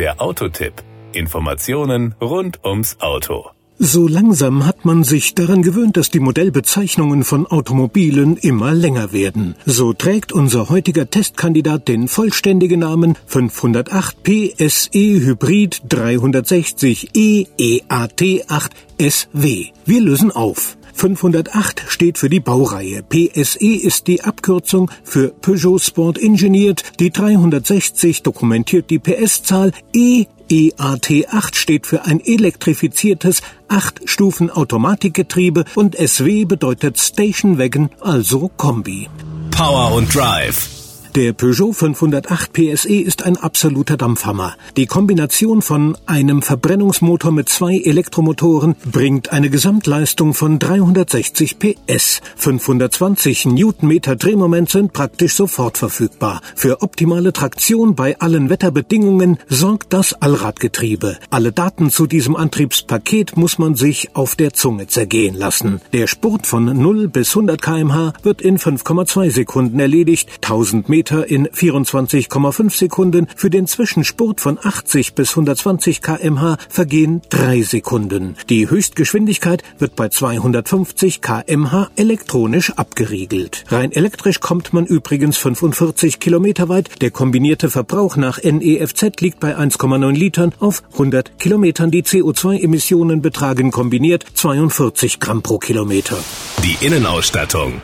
Der Autotipp. Informationen rund ums Auto. So langsam hat man sich daran gewöhnt, dass die Modellbezeichnungen von Automobilen immer länger werden. So trägt unser heutiger Testkandidat den vollständigen Namen 508 PSE Hybrid 360 E EAT 8 SW. Wir lösen auf. 508 steht für die Baureihe. PSE ist die Abkürzung für Peugeot Sport Engineered. Die 360 dokumentiert die PS-Zahl. E EAT8 steht für ein elektrifiziertes 8-Stufen-Automatikgetriebe und SW bedeutet Station Wagon, also Kombi. Power und Drive. Der Peugeot 508 PSE ist ein absoluter Dampfhammer. Die Kombination von einem Verbrennungsmotor mit zwei Elektromotoren bringt eine Gesamtleistung von 360 PS. 520 Newtonmeter Drehmoment sind praktisch sofort verfügbar. Für optimale Traktion bei allen Wetterbedingungen sorgt das Allradgetriebe. Alle Daten zu diesem Antriebspaket muss man sich auf der Zunge zergehen lassen. Der Spurt von 0 bis 100 kmh wird in 5,2 Sekunden erledigt. 1000 Meter Kilometer in 24,5 Sekunden. Für den Zwischenspurt von 80 bis 120 kmh vergehen drei Sekunden. Die Höchstgeschwindigkeit wird bei 250 kmh elektronisch abgeriegelt. Rein elektrisch kommt man übrigens 45 Kilometer weit. Der kombinierte Verbrauch nach NEFZ liegt bei 1,9 Litern auf 100 Kilometern. Die CO2-Emissionen betragen kombiniert 42 Gramm pro Kilometer. Die Innenausstattung.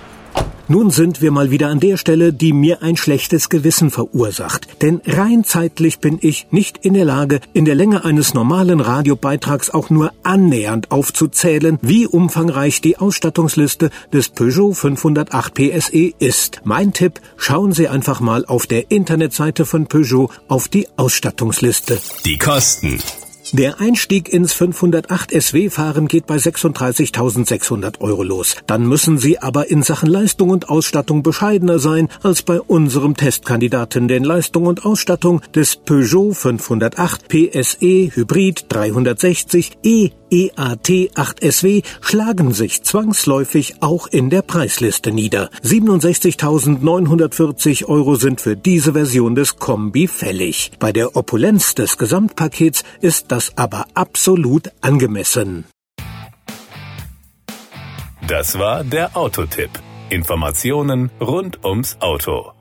Nun sind wir mal wieder an der Stelle, die mir ein schlechtes Gewissen verursacht. Denn rein zeitlich bin ich nicht in der Lage, in der Länge eines normalen Radiobeitrags auch nur annähernd aufzuzählen, wie umfangreich die Ausstattungsliste des Peugeot 508 PSE ist. Mein Tipp, schauen Sie einfach mal auf der Internetseite von Peugeot auf die Ausstattungsliste. Die Kosten. Der Einstieg ins 508 SW-Fahren geht bei 36.600 Euro los. Dann müssen Sie aber in Sachen Leistung und Ausstattung bescheidener sein als bei unserem Testkandidaten, denn Leistung und Ausstattung des Peugeot 508 PSE Hybrid 360 E EAT 8SW schlagen sich zwangsläufig auch in der Preisliste nieder. 67.940 Euro sind für diese Version des Kombi fällig. Bei der Opulenz des Gesamtpakets ist das aber absolut angemessen. Das war der Autotipp. Informationen rund ums Auto.